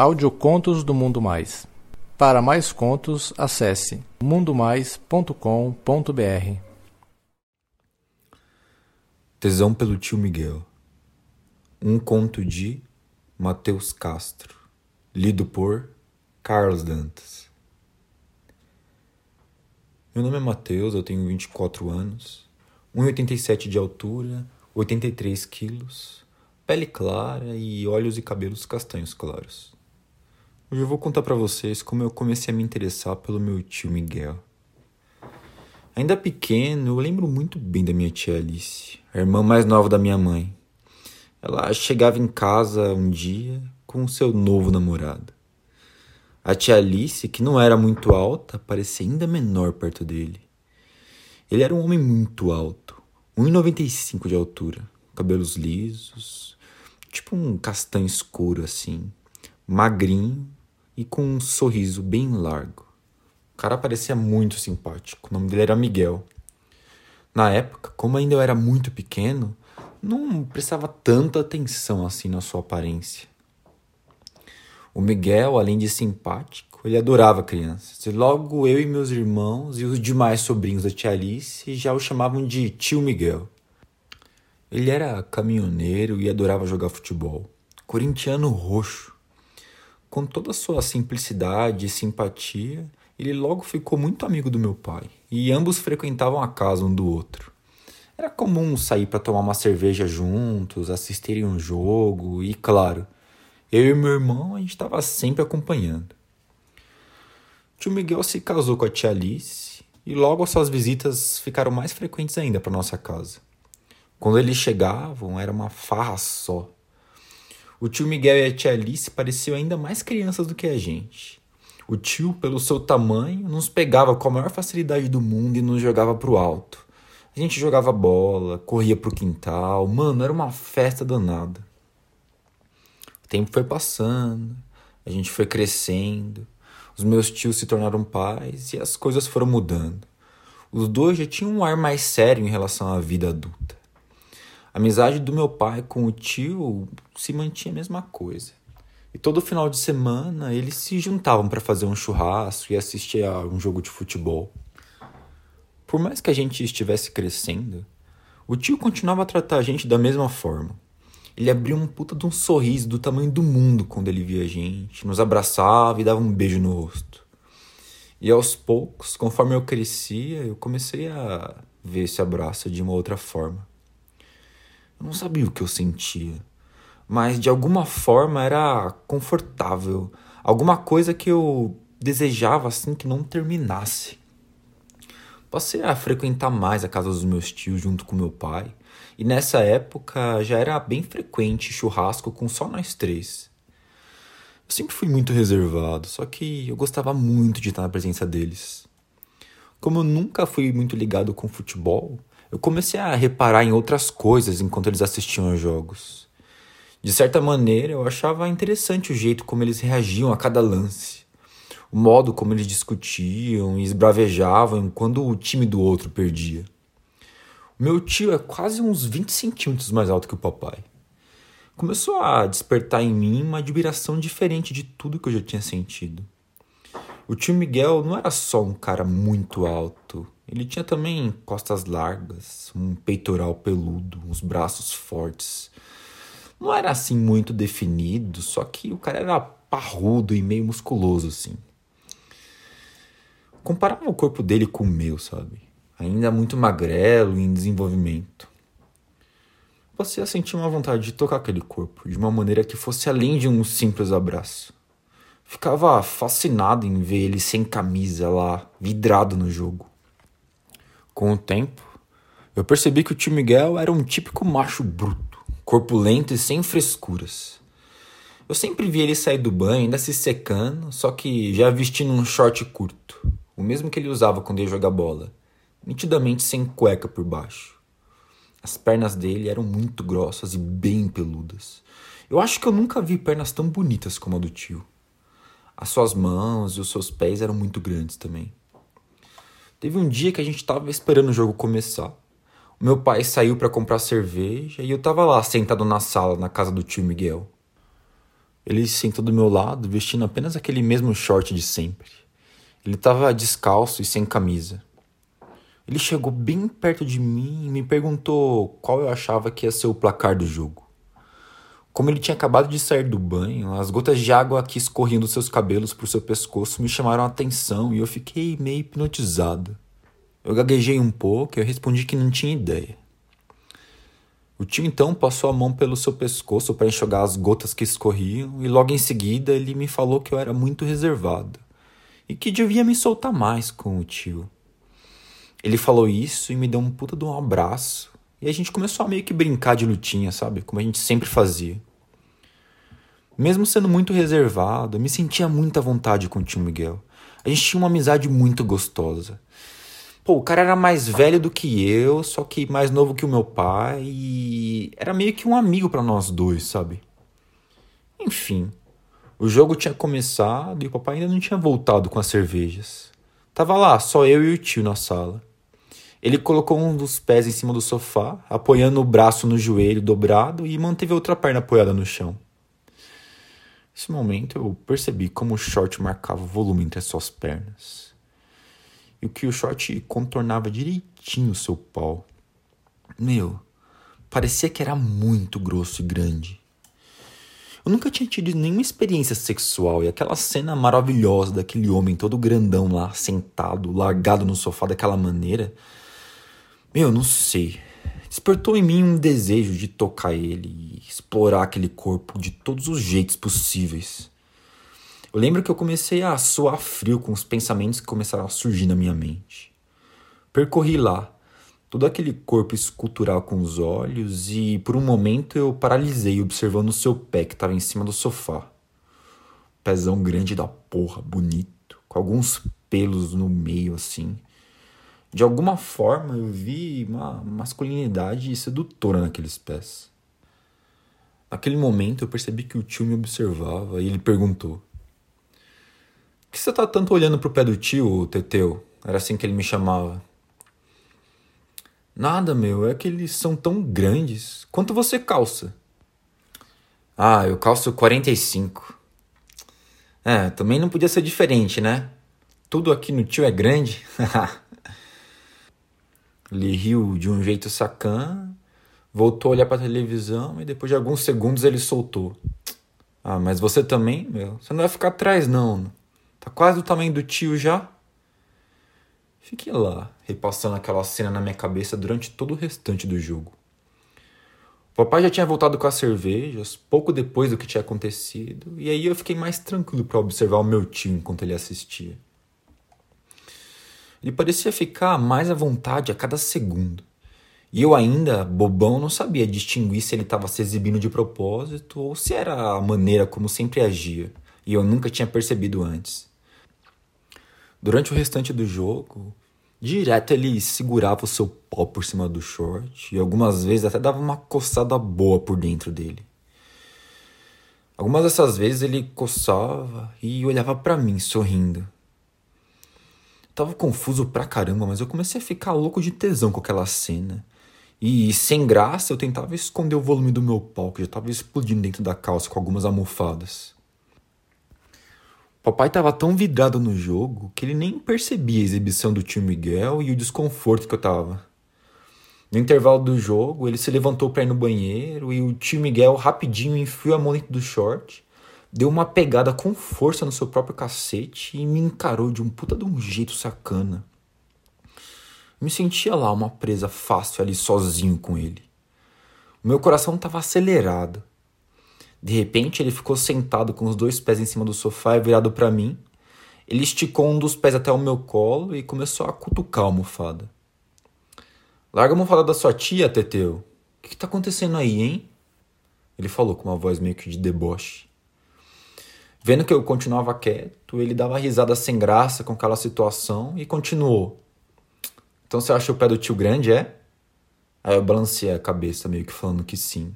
Audiocontos do Mundo Mais. Para mais contos, acesse mundomais.com.br. Tesão pelo tio Miguel. Um conto de Mateus Castro, lido por Carlos Dantas. Meu nome é Mateus, eu tenho 24 anos, 1,87 de altura, 83 quilos, pele clara e olhos e cabelos castanhos claros. Hoje eu vou contar para vocês como eu comecei a me interessar pelo meu tio Miguel. Ainda pequeno, eu lembro muito bem da minha tia Alice, a irmã mais nova da minha mãe. Ela chegava em casa um dia com seu novo namorado. A tia Alice, que não era muito alta, parecia ainda menor perto dele. Ele era um homem muito alto, 1,95 de altura, cabelos lisos, tipo um castanho escuro assim, magrinho e com um sorriso bem largo. O cara parecia muito simpático. O nome dele era Miguel. Na época, como ainda eu era muito pequeno, não prestava tanta atenção assim na sua aparência. O Miguel, além de simpático, ele adorava crianças. E logo eu e meus irmãos e os demais sobrinhos da tia Alice já o chamavam de tio Miguel. Ele era caminhoneiro e adorava jogar futebol. Corintiano roxo. Com toda a sua simplicidade e simpatia, ele logo ficou muito amigo do meu pai, e ambos frequentavam a casa um do outro. Era comum sair para tomar uma cerveja juntos, assistirem um jogo, e claro, eu e meu irmão a gente estava sempre acompanhando. Tio Miguel se casou com a tia Alice e logo as suas visitas ficaram mais frequentes ainda para nossa casa. Quando eles chegavam, era uma farra só. O tio Miguel e a tia Alice pareciam ainda mais crianças do que a gente. O tio, pelo seu tamanho, nos pegava com a maior facilidade do mundo e nos jogava pro alto. A gente jogava bola, corria pro quintal, mano, era uma festa danada. O tempo foi passando, a gente foi crescendo, os meus tios se tornaram pais e as coisas foram mudando. Os dois já tinham um ar mais sério em relação à vida adulta. A amizade do meu pai com o tio se mantinha a mesma coisa. E todo final de semana eles se juntavam para fazer um churrasco e assistir a um jogo de futebol. Por mais que a gente estivesse crescendo, o tio continuava a tratar a gente da mesma forma. Ele abria um puta de um sorriso do tamanho do mundo quando ele via a gente, nos abraçava e dava um beijo no rosto. E aos poucos, conforme eu crescia, eu comecei a ver esse abraço de uma outra forma. Eu não sabia o que eu sentia, mas de alguma forma era confortável, alguma coisa que eu desejava assim que não terminasse. Passei a frequentar mais a casa dos meus tios junto com meu pai, e nessa época já era bem frequente churrasco com só nós três. Eu sempre fui muito reservado, só que eu gostava muito de estar na presença deles. Como eu nunca fui muito ligado com futebol, eu comecei a reparar em outras coisas enquanto eles assistiam aos jogos. De certa maneira, eu achava interessante o jeito como eles reagiam a cada lance, o modo como eles discutiam e esbravejavam quando o time do outro perdia. O meu tio é quase uns 20 centímetros mais alto que o papai. Começou a despertar em mim uma admiração diferente de tudo que eu já tinha sentido. O tio Miguel não era só um cara muito alto, ele tinha também costas largas, um peitoral peludo, uns braços fortes. Não era assim muito definido, só que o cara era parrudo e meio musculoso assim. Comparava o corpo dele com o meu, sabe? Ainda muito magrelo e em desenvolvimento. Passei a sentir uma vontade de tocar aquele corpo de uma maneira que fosse além de um simples abraço. Ficava fascinado em ver ele sem camisa lá, vidrado no jogo. Com o tempo, eu percebi que o tio Miguel era um típico macho bruto, corpulento e sem frescuras. Eu sempre vi ele sair do banho ainda se secando, só que já vestindo um short curto, o mesmo que ele usava quando ia jogar bola, nitidamente sem cueca por baixo. As pernas dele eram muito grossas e bem peludas. Eu acho que eu nunca vi pernas tão bonitas como a do tio. As suas mãos e os seus pés eram muito grandes também. Teve um dia que a gente estava esperando o jogo começar. O meu pai saiu para comprar cerveja e eu estava lá sentado na sala na casa do tio Miguel. Ele se sentou do meu lado, vestindo apenas aquele mesmo short de sempre. Ele estava descalço e sem camisa. Ele chegou bem perto de mim e me perguntou qual eu achava que ia ser o placar do jogo. Como ele tinha acabado de sair do banho, as gotas de água que escorriam dos seus cabelos por seu pescoço me chamaram a atenção e eu fiquei meio hipnotizado. Eu gaguejei um pouco e eu respondi que não tinha ideia. O tio então passou a mão pelo seu pescoço para enxugar as gotas que escorriam e logo em seguida ele me falou que eu era muito reservado e que devia me soltar mais com o tio. Ele falou isso e me deu um puta de um abraço e a gente começou a meio que brincar de lutinha, sabe? Como a gente sempre fazia. Mesmo sendo muito reservado, eu me sentia muita vontade com o tio Miguel. A gente tinha uma amizade muito gostosa. Pô, o cara era mais velho do que eu, só que mais novo que o meu pai, e era meio que um amigo para nós dois, sabe? Enfim, o jogo tinha começado e o papai ainda não tinha voltado com as cervejas. Tava lá, só eu e o tio na sala. Ele colocou um dos pés em cima do sofá, apoiando o braço no joelho dobrado e manteve a outra perna apoiada no chão. Nesse momento eu percebi como o short marcava o volume entre as suas pernas. E o que o short contornava direitinho o seu pau. Meu, parecia que era muito grosso e grande. Eu nunca tinha tido nenhuma experiência sexual e aquela cena maravilhosa daquele homem todo grandão lá, sentado, largado no sofá daquela maneira, meu, não sei. Despertou em mim um desejo de tocar ele e explorar aquele corpo de todos os jeitos possíveis. Eu lembro que eu comecei a suar frio com os pensamentos que começaram a surgir na minha mente. Percorri lá, todo aquele corpo escultural com os olhos e por um momento eu paralisei observando o seu pé que estava em cima do sofá. Pezão grande da porra, bonito, com alguns pelos no meio assim de alguma forma eu vi uma masculinidade sedutora naqueles pés. Naquele momento eu percebi que o tio me observava e ele perguntou: O que você tá tanto olhando pro pé do tio, Teteu? Era assim que ele me chamava. Nada, meu, é que eles são tão grandes. Quanto você calça? Ah, eu calço 45. É, também não podia ser diferente, né? Tudo aqui no tio é grande. Ele riu de um jeito sacana, voltou a olhar para a televisão e depois de alguns segundos ele soltou. Ah, mas você também, meu? Você não vai ficar atrás, não. Tá quase do tamanho do tio já. Fiquei lá, repassando aquela cena na minha cabeça durante todo o restante do jogo. O papai já tinha voltado com as cervejas, pouco depois do que tinha acontecido, e aí eu fiquei mais tranquilo para observar o meu tio enquanto ele assistia. Ele parecia ficar mais à vontade a cada segundo. E eu ainda, bobão, não sabia distinguir se ele estava se exibindo de propósito ou se era a maneira como sempre agia, e eu nunca tinha percebido antes. Durante o restante do jogo, direto ele segurava o seu pau por cima do short e algumas vezes até dava uma coçada boa por dentro dele. Algumas dessas vezes ele coçava e olhava para mim sorrindo. Tava confuso pra caramba, mas eu comecei a ficar louco de tesão com aquela cena. E sem graça eu tentava esconder o volume do meu pau, que já tava explodindo dentro da calça com algumas almofadas. Papai tava tão vidrado no jogo que ele nem percebia a exibição do tio Miguel e o desconforto que eu tava. No intervalo do jogo, ele se levantou para ir no banheiro e o tio Miguel rapidinho enfiou a mão dentro do short deu uma pegada com força no seu próprio cacete e me encarou de um puta de um jeito sacana. Me sentia lá uma presa fácil ali sozinho com ele. O meu coração estava acelerado. De repente ele ficou sentado com os dois pés em cima do sofá e virado para mim. Ele esticou um dos pés até o meu colo e começou a cutucar a almofada. Larga a almofada da sua tia, Teteu. O que, que tá acontecendo aí, hein? Ele falou com uma voz meio que de deboche. Vendo que eu continuava quieto, ele dava risada sem graça com aquela situação e continuou. Então você acha o pé do tio grande, é? Aí eu balancei a cabeça, meio que falando que sim.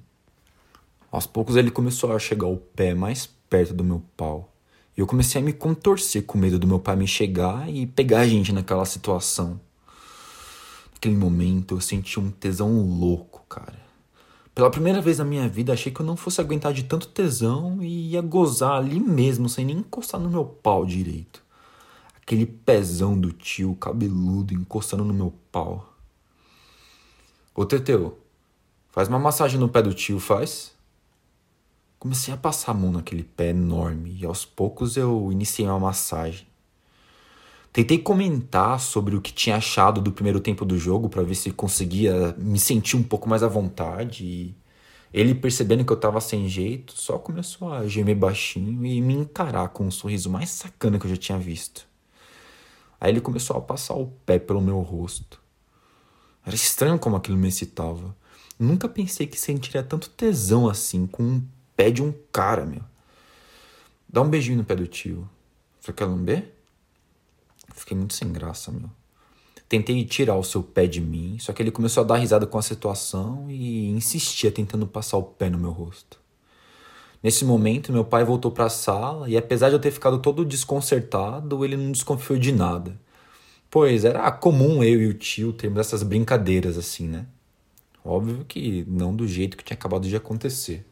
Aos poucos ele começou a chegar o pé mais perto do meu pau. E eu comecei a me contorcer com medo do meu pai me chegar e pegar a gente naquela situação. Naquele momento eu senti um tesão louco, cara. Pela primeira vez na minha vida, achei que eu não fosse aguentar de tanto tesão e ia gozar ali mesmo, sem nem encostar no meu pau direito. Aquele pezão do tio, cabeludo, encostando no meu pau. Ô Teteu, faz uma massagem no pé do tio, faz? Comecei a passar a mão naquele pé enorme e aos poucos eu iniciei uma massagem. Tentei comentar sobre o que tinha achado do primeiro tempo do jogo para ver se conseguia me sentir um pouco mais à vontade. E ele, percebendo que eu tava sem jeito, só começou a gemer baixinho e me encarar com um sorriso mais sacana que eu já tinha visto. Aí ele começou a passar o pé pelo meu rosto. Era estranho como aquilo me excitava. Nunca pensei que sentiria tanto tesão assim com um pé de um cara, meu. Dá um beijinho no pé do tio. Você quer lamber? Fiquei muito sem graça, meu. Tentei tirar o seu pé de mim, só que ele começou a dar risada com a situação e insistia tentando passar o pé no meu rosto. Nesse momento, meu pai voltou para a sala e, apesar de eu ter ficado todo desconcertado, ele não desconfiou de nada. Pois era comum eu e o tio termos essas brincadeiras assim, né? Óbvio que não do jeito que tinha acabado de acontecer.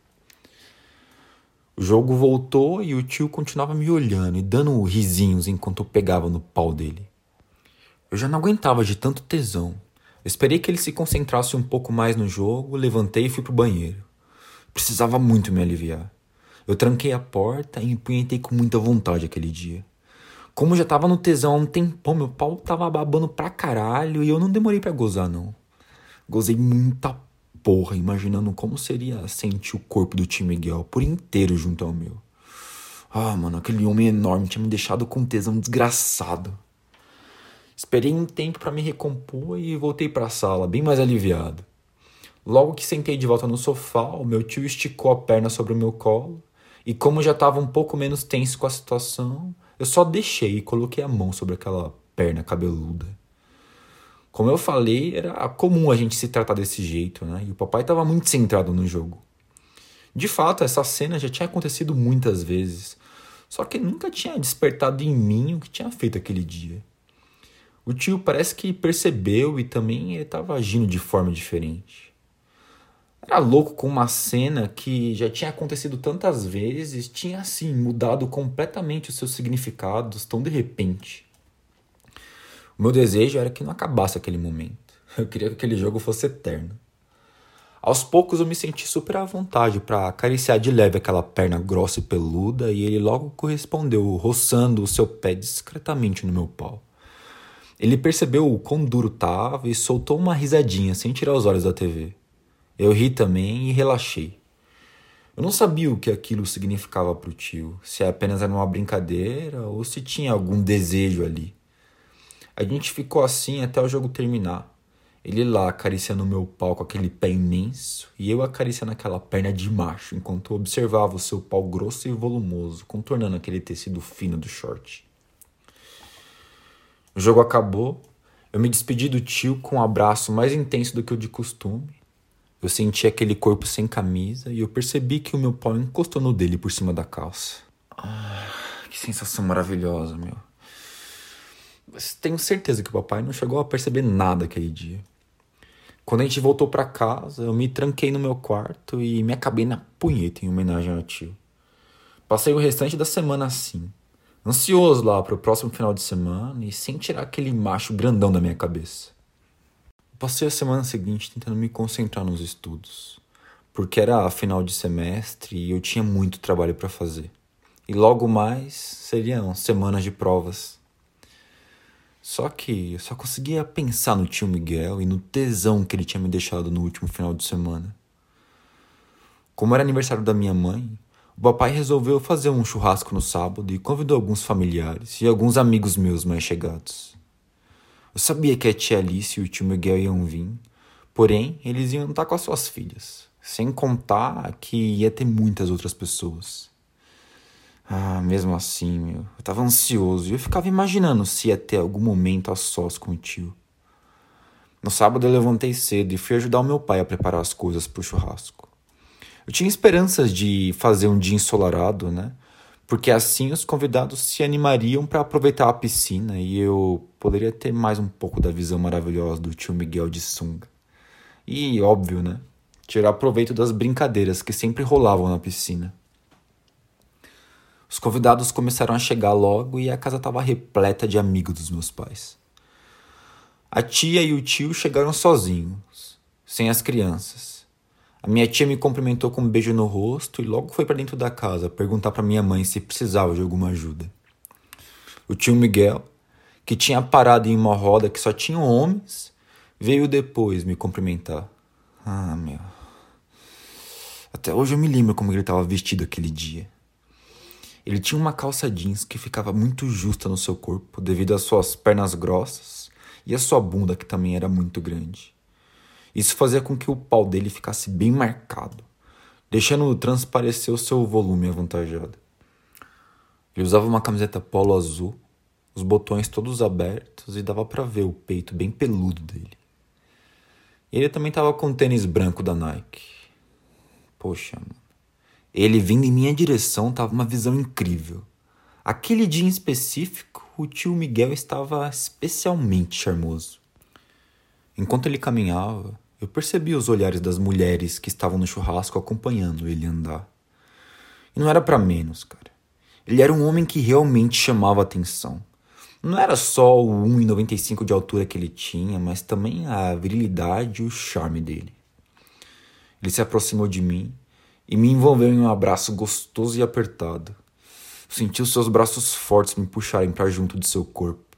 O jogo voltou e o tio continuava me olhando e dando risinhos enquanto eu pegava no pau dele. Eu já não aguentava de tanto tesão. Eu esperei que ele se concentrasse um pouco mais no jogo, levantei e fui pro banheiro. Precisava muito me aliviar. Eu tranquei a porta e empunhetei com muita vontade aquele dia. Como eu já tava no tesão há um tempão, meu pau tava babando pra caralho e eu não demorei para gozar, não. Gozei muita porra, imaginando como seria sentir o corpo do tio Miguel por inteiro junto ao meu. Ah, mano, aquele homem enorme tinha me deixado com tesão desgraçado. Esperei um tempo para me recompor e voltei para a sala, bem mais aliviado. Logo que sentei de volta no sofá, o meu tio esticou a perna sobre o meu colo, e como já estava um pouco menos tenso com a situação, eu só deixei e coloquei a mão sobre aquela perna cabeluda. Como eu falei, era comum a gente se tratar desse jeito, né? E o papai estava muito centrado no jogo. De fato, essa cena já tinha acontecido muitas vezes, só que nunca tinha despertado em mim o que tinha feito aquele dia. O tio parece que percebeu e também estava agindo de forma diferente. Era louco com uma cena que já tinha acontecido tantas vezes, tinha assim mudado completamente os seus significados tão de repente. Meu desejo era que não acabasse aquele momento. Eu queria que aquele jogo fosse eterno. Aos poucos eu me senti super à vontade para acariciar de leve aquela perna grossa e peluda e ele logo correspondeu, roçando o seu pé discretamente no meu pau. Ele percebeu o quão duro tava e soltou uma risadinha sem tirar os olhos da TV. Eu ri também e relaxei. Eu não sabia o que aquilo significava para o tio, se apenas era uma brincadeira ou se tinha algum desejo ali. A gente ficou assim até o jogo terminar. Ele lá acariciando o meu pau com aquele pé imenso e eu acariciando aquela perna de macho enquanto observava o seu pau grosso e volumoso contornando aquele tecido fino do short. O jogo acabou. Eu me despedi do tio com um abraço mais intenso do que o de costume. Eu senti aquele corpo sem camisa e eu percebi que o meu pau encostou no dele por cima da calça. Ah, que sensação maravilhosa, meu. Tenho certeza que o papai não chegou a perceber nada aquele dia. Quando a gente voltou para casa, eu me tranquei no meu quarto e me acabei na punheta em homenagem ao tio. Passei o restante da semana assim, ansioso lá para o próximo final de semana e sem tirar aquele macho grandão da minha cabeça. Passei a semana seguinte tentando me concentrar nos estudos, porque era final de semestre e eu tinha muito trabalho para fazer. E logo mais seriam semanas de provas. Só que eu só conseguia pensar no tio Miguel e no tesão que ele tinha me deixado no último final de semana. Como era aniversário da minha mãe, o papai resolveu fazer um churrasco no sábado e convidou alguns familiares e alguns amigos meus mais chegados. Eu sabia que a tia Alice e o tio Miguel iam vir, porém eles iam estar com as suas filhas, sem contar que ia ter muitas outras pessoas. Ah, mesmo assim, meu, eu tava ansioso e eu ficava imaginando se ia ter algum momento a sós com o tio. No sábado eu levantei cedo e fui ajudar o meu pai a preparar as coisas pro churrasco. Eu tinha esperanças de fazer um dia ensolarado, né? Porque assim os convidados se animariam para aproveitar a piscina e eu poderia ter mais um pouco da visão maravilhosa do tio Miguel de sunga. E óbvio, né? tirar proveito das brincadeiras que sempre rolavam na piscina. Os convidados começaram a chegar logo e a casa estava repleta de amigos dos meus pais. A tia e o tio chegaram sozinhos, sem as crianças. A minha tia me cumprimentou com um beijo no rosto e logo foi para dentro da casa perguntar para minha mãe se precisava de alguma ajuda. O tio Miguel, que tinha parado em uma roda que só tinha homens, veio depois me cumprimentar. Ah, meu. Até hoje eu me lembro como ele estava vestido aquele dia. Ele tinha uma calça jeans que ficava muito justa no seu corpo devido às suas pernas grossas e à sua bunda que também era muito grande. Isso fazia com que o pau dele ficasse bem marcado, deixando transparecer o seu volume avantajado. Ele usava uma camiseta polo azul, os botões todos abertos e dava para ver o peito bem peludo dele. Ele também estava com tênis branco da Nike. Poxa, mano. Ele vindo em minha direção tava uma visão incrível. Aquele dia em específico, o tio Miguel estava especialmente charmoso. Enquanto ele caminhava, eu percebi os olhares das mulheres que estavam no churrasco acompanhando ele andar. E não era para menos, cara. Ele era um homem que realmente chamava atenção. Não era só o 1,95 de altura que ele tinha, mas também a virilidade e o charme dele. Ele se aproximou de mim e me envolveu em um abraço gostoso e apertado. Senti os seus braços fortes me puxarem para junto de seu corpo.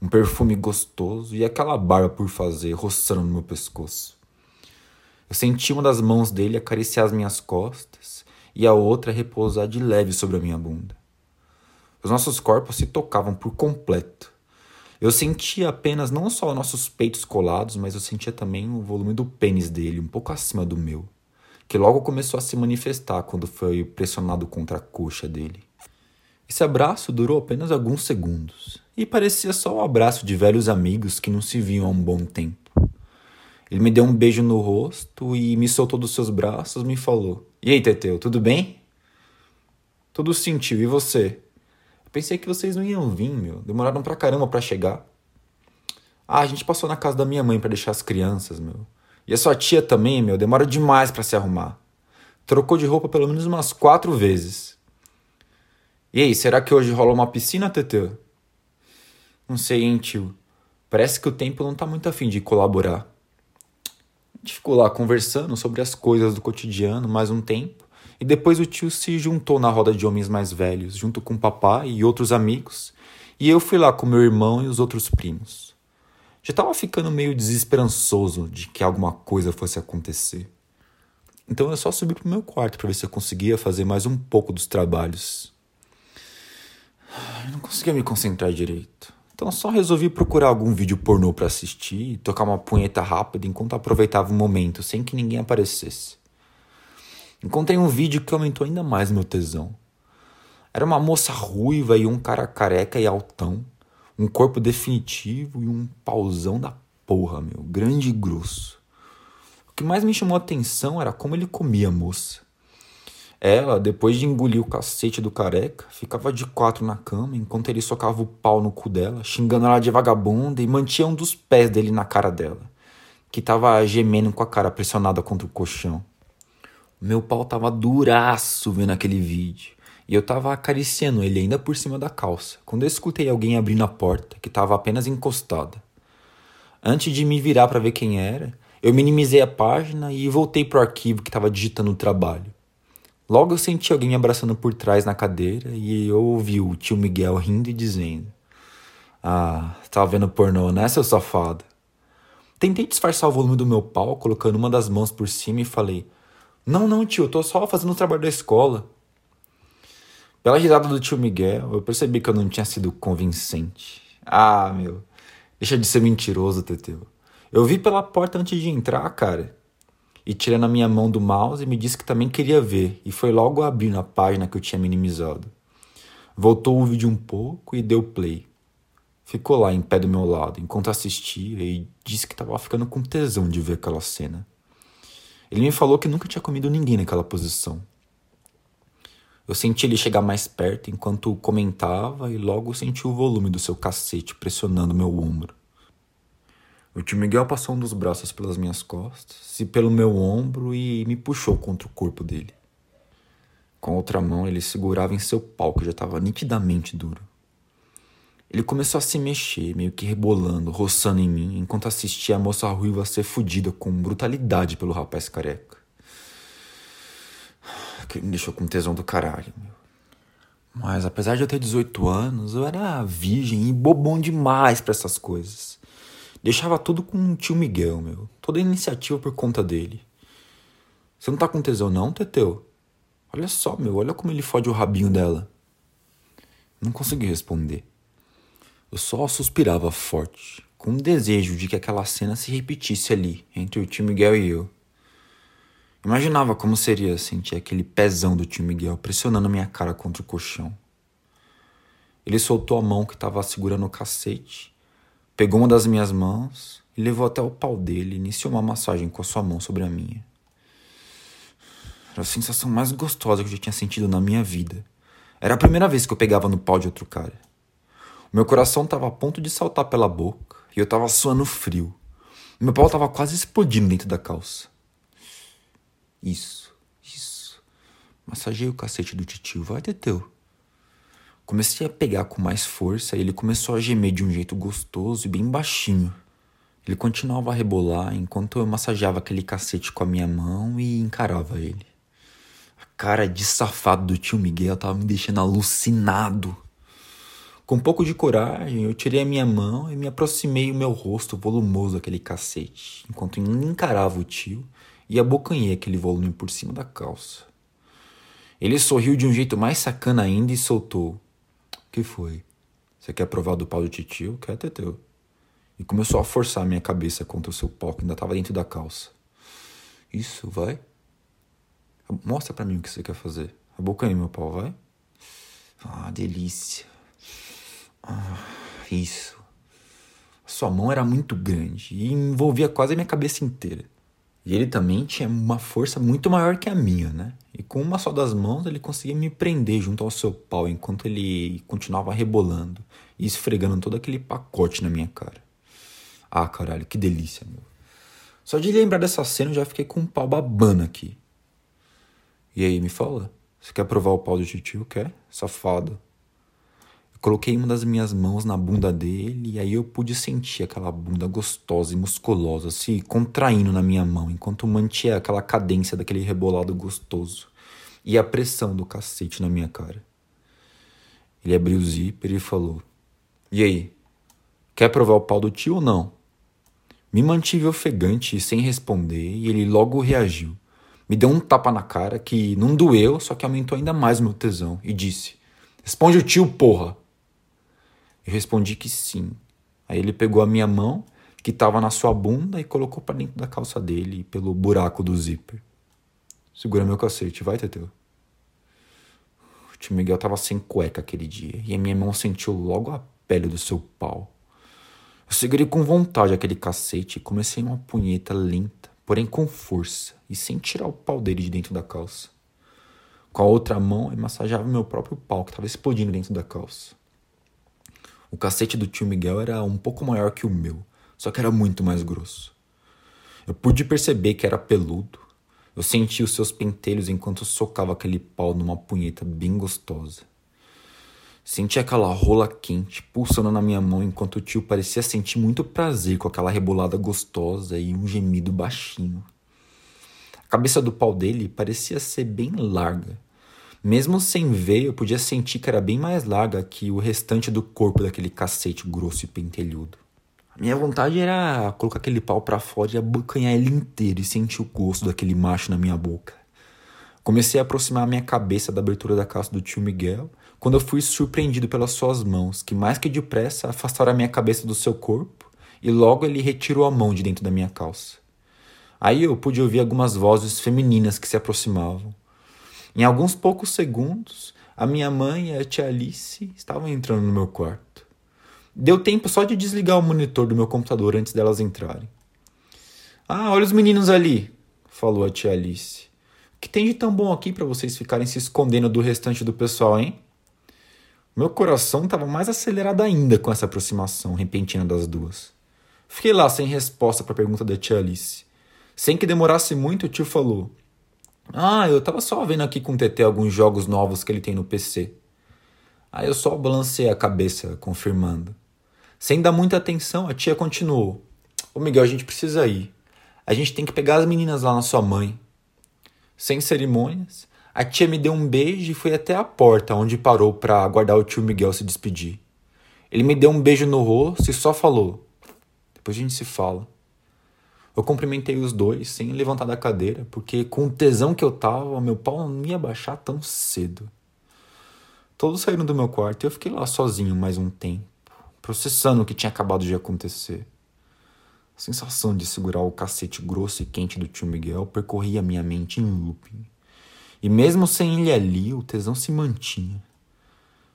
Um perfume gostoso e aquela barba por fazer roçando no meu pescoço. Eu senti uma das mãos dele acariciar as minhas costas e a outra repousar de leve sobre a minha bunda. Os nossos corpos se tocavam por completo. Eu sentia apenas não só nossos peitos colados, mas eu sentia também o volume do pênis dele, um pouco acima do meu, que logo começou a se manifestar quando foi pressionado contra a coxa dele. Esse abraço durou apenas alguns segundos e parecia só o abraço de velhos amigos que não se viam há um bom tempo. Ele me deu um beijo no rosto e me soltou dos seus braços e me falou: E aí, Teteu, tudo bem? Tudo sentiu, e você? Pensei que vocês não iam vir, meu. Demoraram pra caramba pra chegar. Ah, a gente passou na casa da minha mãe para deixar as crianças, meu. E a sua tia também, meu, demora demais para se arrumar. Trocou de roupa pelo menos umas quatro vezes. E aí, será que hoje rola uma piscina, Tetê? Não sei, hein, tio. Parece que o tempo não tá muito afim de colaborar. A gente ficou lá conversando sobre as coisas do cotidiano mais um tempo. E depois o tio se juntou na roda de homens mais velhos, junto com o papai e outros amigos, e eu fui lá com meu irmão e os outros primos. Já estava ficando meio desesperançoso de que alguma coisa fosse acontecer. Então eu só subi pro meu quarto para ver se eu conseguia fazer mais um pouco dos trabalhos. Eu não conseguia me concentrar direito. Então só resolvi procurar algum vídeo pornô para assistir e tocar uma punheta rápida enquanto aproveitava o momento, sem que ninguém aparecesse. Encontrei um vídeo que aumentou ainda mais meu tesão. Era uma moça ruiva e um cara careca e altão, um corpo definitivo e um pauzão da porra, meu, grande e grosso. O que mais me chamou a atenção era como ele comia a moça. Ela, depois de engolir o cacete do careca, ficava de quatro na cama enquanto ele socava o pau no cu dela, xingando ela de vagabunda e mantinha um dos pés dele na cara dela, que tava gemendo com a cara pressionada contra o colchão. Meu pau tava duraço vendo aquele vídeo. E eu tava acariciando ele ainda por cima da calça, quando eu escutei alguém abrindo a porta, que tava apenas encostada. Antes de me virar para ver quem era, eu minimizei a página e voltei pro arquivo que estava digitando o trabalho. Logo eu senti alguém abraçando por trás na cadeira e eu ouvi o tio Miguel rindo e dizendo: Ah, tava vendo pornô, né, seu safado? Tentei disfarçar o volume do meu pau, colocando uma das mãos por cima e falei: não, não, tio, tô só fazendo o trabalho da escola. Pela risada do tio Miguel, eu percebi que eu não tinha sido convincente. Ah, meu, deixa de ser mentiroso, Teteu. Eu vi pela porta antes de entrar, cara. E tirando a minha mão do mouse, me disse que também queria ver, e foi logo abrindo a página que eu tinha minimizado. Voltou o vídeo um pouco e deu play. Ficou lá em pé do meu lado enquanto assistia e disse que estava ficando com tesão de ver aquela cena. Ele me falou que nunca tinha comido ninguém naquela posição. Eu senti ele chegar mais perto enquanto comentava e logo senti o volume do seu cacete pressionando meu ombro. O tio Miguel passou um dos braços pelas minhas costas e pelo meu ombro e me puxou contra o corpo dele. Com a outra mão, ele segurava em seu pau, que já estava nitidamente duro. Ele começou a se mexer, meio que rebolando, roçando em mim, enquanto assistia a moça ruiva ser fudida com brutalidade pelo rapaz careca. Que me deixou com tesão do caralho, meu. Mas apesar de eu ter 18 anos, eu era virgem e bobão demais para essas coisas. Deixava tudo com o tio Miguel, meu. Toda a iniciativa por conta dele. Você não tá com tesão não, Teteu? Olha só, meu, olha como ele fode o rabinho dela. Não consegui responder. Eu só suspirava forte, com um desejo de que aquela cena se repetisse ali, entre o tio Miguel e eu. Imaginava como seria sentir aquele pezão do tio Miguel pressionando minha cara contra o colchão. Ele soltou a mão que estava segurando o cacete, pegou uma das minhas mãos e levou até o pau dele e iniciou uma massagem com a sua mão sobre a minha. Era a sensação mais gostosa que eu já tinha sentido na minha vida. Era a primeira vez que eu pegava no pau de outro cara. O meu coração estava a ponto de saltar pela boca e eu estava suando frio. Meu pau estava quase explodindo dentro da calça. Isso, isso. Massageei o cacete do titio. Vai, Teteu. Comecei a pegar com mais força e ele começou a gemer de um jeito gostoso e bem baixinho. Ele continuava a rebolar enquanto eu massageava aquele cacete com a minha mão e encarava ele. A cara de safado do tio Miguel tava me deixando alucinado. Com um pouco de coragem, eu tirei a minha mão e me aproximei o meu rosto volumoso daquele cacete, enquanto encarava o tio e abocanhei aquele volume por cima da calça. Ele sorriu de um jeito mais sacana ainda e soltou: Que foi? Você quer provar do pau do titio? Quer, Teteu? E começou a forçar minha cabeça contra o seu pau que ainda estava dentro da calça. Isso, vai. Mostra para mim o que você quer fazer. Abocanhei meu pau, vai. Ah, delícia. Ah, isso. Sua mão era muito grande e envolvia quase a minha cabeça inteira. E ele também tinha uma força muito maior que a minha, né? E com uma só das mãos ele conseguia me prender junto ao seu pau enquanto ele continuava rebolando e esfregando todo aquele pacote na minha cara. Ah, caralho, que delícia, meu. Só de lembrar dessa cena eu já fiquei com um pau babando aqui. E aí, me fala, você quer provar o pau do titio? Quer? Safado. Coloquei uma das minhas mãos na bunda dele e aí eu pude sentir aquela bunda gostosa e musculosa se contraindo na minha mão enquanto mantinha aquela cadência daquele rebolado gostoso e a pressão do cacete na minha cara. Ele abriu o zíper e falou: E aí? Quer provar o pau do tio ou não? Me mantive ofegante e sem responder e ele logo reagiu. Me deu um tapa na cara que não doeu, só que aumentou ainda mais meu tesão e disse: Responde o tio, porra! Eu respondi que sim. Aí ele pegou a minha mão, que estava na sua bunda, e colocou para dentro da calça dele, pelo buraco do zíper. Segura meu cacete, vai, Teteu. O tio Miguel tava sem cueca aquele dia, e a minha mão sentiu logo a pele do seu pau. Eu segurei com vontade aquele cacete e comecei uma punheta lenta, porém com força, e sem tirar o pau dele de dentro da calça. Com a outra mão, eu massageava meu próprio pau, que estava explodindo dentro da calça. O cacete do tio Miguel era um pouco maior que o meu, só que era muito mais grosso. Eu pude perceber que era peludo. Eu senti os seus pentelhos enquanto socava aquele pau numa punheta bem gostosa. Senti aquela rola quente pulsando na minha mão enquanto o tio parecia sentir muito prazer com aquela rebolada gostosa e um gemido baixinho. A cabeça do pau dele parecia ser bem larga, mesmo sem ver, eu podia sentir que era bem mais larga que o restante do corpo daquele cacete grosso e pentelhudo. A minha vontade era colocar aquele pau para fora e abocanhar ele inteiro e sentir o gosto daquele macho na minha boca. Comecei a aproximar a minha cabeça da abertura da calça do tio Miguel, quando eu fui surpreendido pelas suas mãos, que mais que depressa afastaram a minha cabeça do seu corpo, e logo ele retirou a mão de dentro da minha calça. Aí eu pude ouvir algumas vozes femininas que se aproximavam. Em alguns poucos segundos, a minha mãe e a tia Alice estavam entrando no meu quarto. Deu tempo só de desligar o monitor do meu computador antes delas entrarem. Ah, olha os meninos ali, falou a tia Alice. O que tem de tão bom aqui para vocês ficarem se escondendo do restante do pessoal, hein? Meu coração estava mais acelerado ainda com essa aproximação repentina das duas. Fiquei lá sem resposta para a pergunta da tia Alice. Sem que demorasse muito, o tio falou: Ah, eu tava só vendo aqui com o TT alguns jogos novos que ele tem no PC. Aí eu só balancei a cabeça, confirmando. Sem dar muita atenção, a tia continuou: Ô Miguel, a gente precisa ir. A gente tem que pegar as meninas lá na sua mãe. Sem cerimônias, a tia me deu um beijo e foi até a porta, onde parou para aguardar o tio Miguel se despedir. Ele me deu um beijo no rosto e só falou: Depois a gente se fala. Eu cumprimentei os dois sem levantar da cadeira, porque com o tesão que eu tava, meu pau não ia baixar tão cedo. Todos saíram do meu quarto e eu fiquei lá sozinho mais um tempo, processando o que tinha acabado de acontecer. A sensação de segurar o cacete grosso e quente do tio Miguel percorria minha mente em looping. E mesmo sem ele ali, o tesão se mantinha.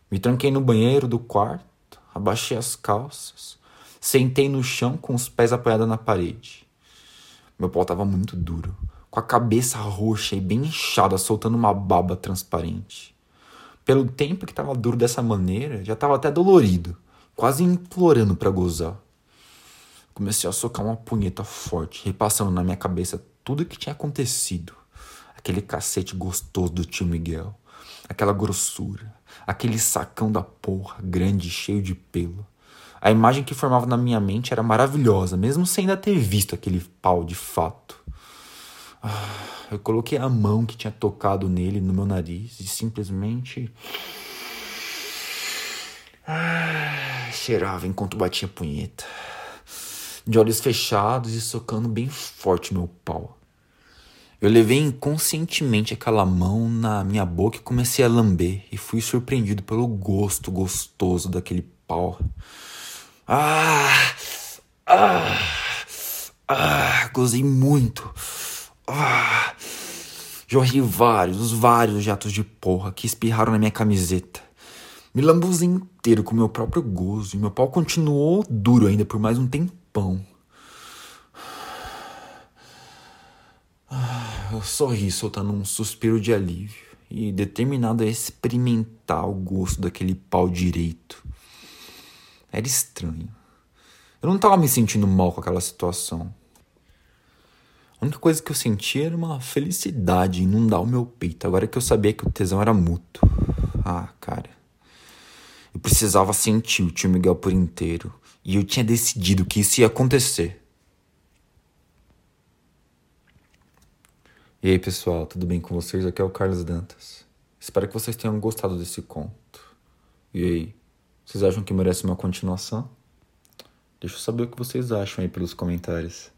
Me tranquei no banheiro do quarto, abaixei as calças, sentei no chão com os pés apoiados na parede. Meu pau estava muito duro, com a cabeça roxa e bem inchada, soltando uma baba transparente. Pelo tempo que estava duro dessa maneira, já estava até dolorido, quase implorando para gozar. Comecei a socar uma punheta forte, repassando na minha cabeça tudo o que tinha acontecido. Aquele cacete gostoso do tio Miguel, aquela grossura, aquele sacão da porra grande cheio de pelo. A imagem que formava na minha mente era maravilhosa, mesmo sem ainda ter visto aquele pau de fato. Ah, eu coloquei a mão que tinha tocado nele no meu nariz e simplesmente. Ah, cheirava enquanto batia punheta de olhos fechados e socando bem forte meu pau. Eu levei inconscientemente aquela mão na minha boca e comecei a lamber e fui surpreendido pelo gosto gostoso daquele pau. Ah! Ah! Ah! Gozei muito. Ah! Jorrei vários, vários jatos de porra que espirraram na minha camiseta. Me lambuzei inteiro com meu próprio gozo e meu pau continuou duro ainda por mais um tempo pão. Ah, eu sorri, soltando um suspiro de alívio e determinado a experimentar o gosto daquele pau direito. Era estranho. Eu não estava me sentindo mal com aquela situação. A única coisa que eu sentia era uma felicidade inundar o meu peito, agora que eu sabia que o tesão era mútuo. Ah, cara. Eu precisava sentir o tio Miguel por inteiro. E eu tinha decidido que isso ia acontecer. E aí, pessoal, tudo bem com vocês? Aqui é o Carlos Dantas. Espero que vocês tenham gostado desse conto. E aí, vocês acham que merece uma continuação? Deixa eu saber o que vocês acham aí pelos comentários.